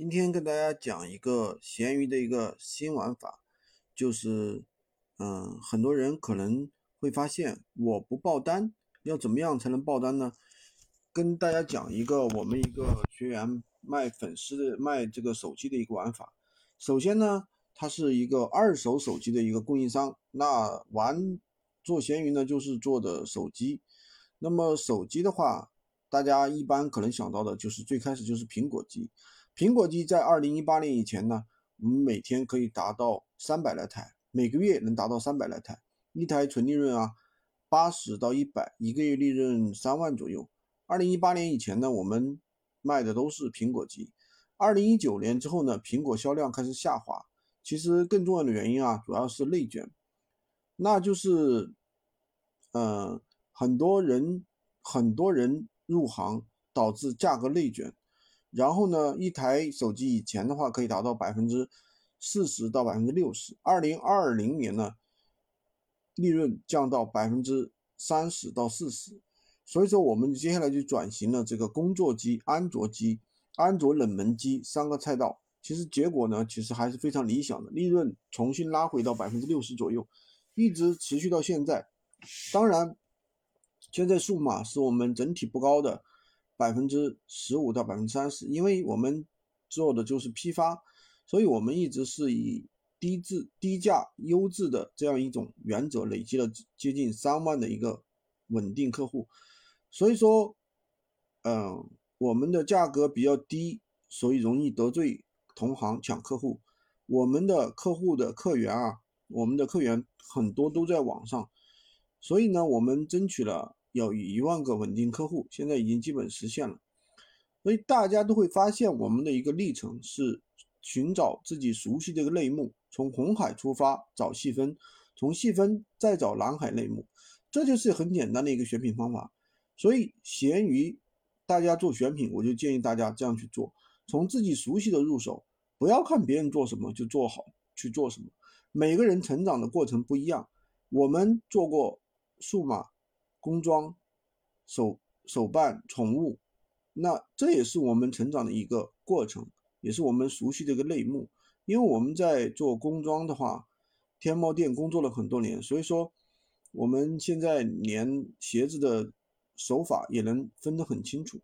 今天跟大家讲一个闲鱼的一个新玩法，就是，嗯，很多人可能会发现我不报单，要怎么样才能报单呢？跟大家讲一个我们一个学员卖粉丝的卖这个手机的一个玩法。首先呢，他是一个二手手机的一个供应商，那玩做闲鱼呢就是做的手机。那么手机的话，大家一般可能想到的就是最开始就是苹果机。苹果机在二零一八年以前呢，我们每天可以达到三百来台，每个月能达到三百来台，一台纯利润啊八十到一百，一个月利润三万左右。二零一八年以前呢，我们卖的都是苹果机。二零一九年之后呢，苹果销量开始下滑。其实更重要的原因啊，主要是内卷，那就是，呃，很多人很多人入行，导致价格内卷。然后呢，一台手机以前的话可以达到百分之四十到百分之六十，二零二零年呢，利润降到百分之三十到四十，所以说我们接下来就转型了这个工作机、安卓机、安卓冷门机三个赛道，其实结果呢，其实还是非常理想的，利润重新拉回到百分之六十左右，一直持续到现在。当然，现在数码是我们整体不高的。百分之十五到百分之三十，因为我们做的就是批发，所以我们一直是以低质、低价、优质的这样一种原则，累积了接近三万的一个稳定客户。所以说，嗯，我们的价格比较低，所以容易得罪同行抢客户。我们的客户的客源啊，我们的客源很多都在网上，所以呢，我们争取了。有一万个稳定客户，现在已经基本实现了，所以大家都会发现我们的一个历程是寻找自己熟悉的一个类目，从红海出发找细分，从细分再找蓝海类目，这就是很简单的一个选品方法。所以闲鱼大家做选品，我就建议大家这样去做，从自己熟悉的入手，不要看别人做什么就做好去做什么。每个人成长的过程不一样，我们做过数码。工装、手手办、宠物，那这也是我们成长的一个过程，也是我们熟悉的一个类目。因为我们在做工装的话，天猫店工作了很多年，所以说我们现在连鞋子的手法也能分得很清楚。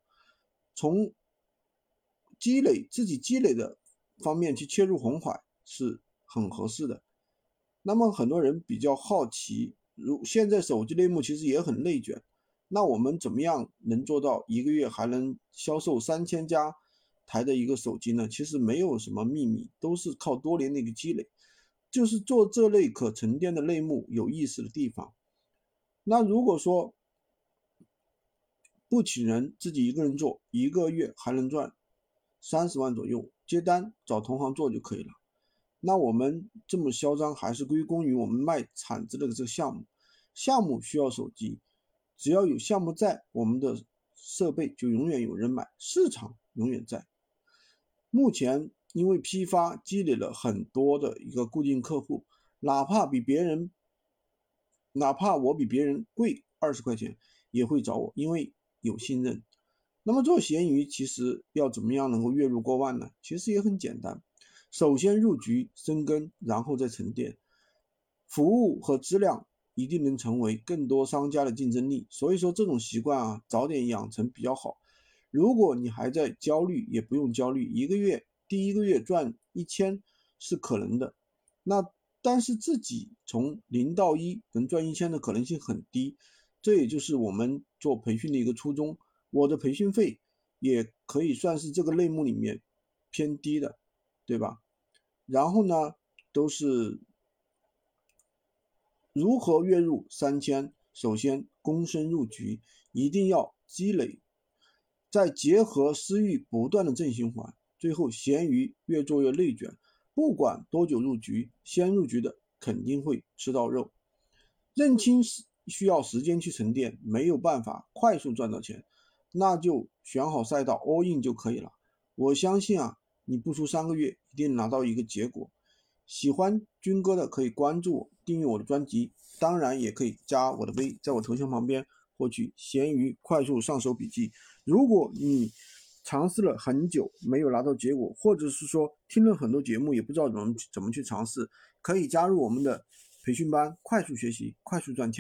从积累自己积累的方面去切入红海是很合适的。那么很多人比较好奇。如现在手机类目其实也很内卷，那我们怎么样能做到一个月还能销售三千家台的一个手机呢？其实没有什么秘密，都是靠多年的一个积累，就是做这类可沉淀的类目有意思的地方。那如果说不请人，自己一个人做，一个月还能赚三十万左右，接单找同行做就可以了。那我们这么嚣张，还是归功于我们卖铲子的这个项目。项目需要手机，只要有项目在，我们的设备就永远有人买，市场永远在。目前因为批发积累了很多的一个固定客户，哪怕比别人，哪怕我比别人贵二十块钱，也会找我，因为有信任。那么做闲鱼，其实要怎么样能够月入过万呢？其实也很简单。首先入局生根，然后再沉淀，服务和质量一定能成为更多商家的竞争力。所以说这种习惯啊，早点养成比较好。如果你还在焦虑，也不用焦虑，一个月第一个月赚一千是可能的。那但是自己从零到一能赚一千的可能性很低，这也就是我们做培训的一个初衷。我的培训费也可以算是这个类目里面偏低的。对吧？然后呢，都是如何月入三千？首先，躬身入局，一定要积累，再结合私域不断的正循环，最后闲鱼越做越内卷。不管多久入局，先入局的肯定会吃到肉。认清是需要时间去沉淀，没有办法快速赚到钱，那就选好赛道 all in 就可以了。我相信啊。你不出三个月，一定拿到一个结果。喜欢军哥的可以关注我，订阅我的专辑，当然也可以加我的微，在我头像旁边获取闲鱼快速上手笔记。如果你尝试了很久没有拿到结果，或者是说听了很多节目也不知道怎么怎么去尝试，可以加入我们的培训班，快速学习，快速赚钱。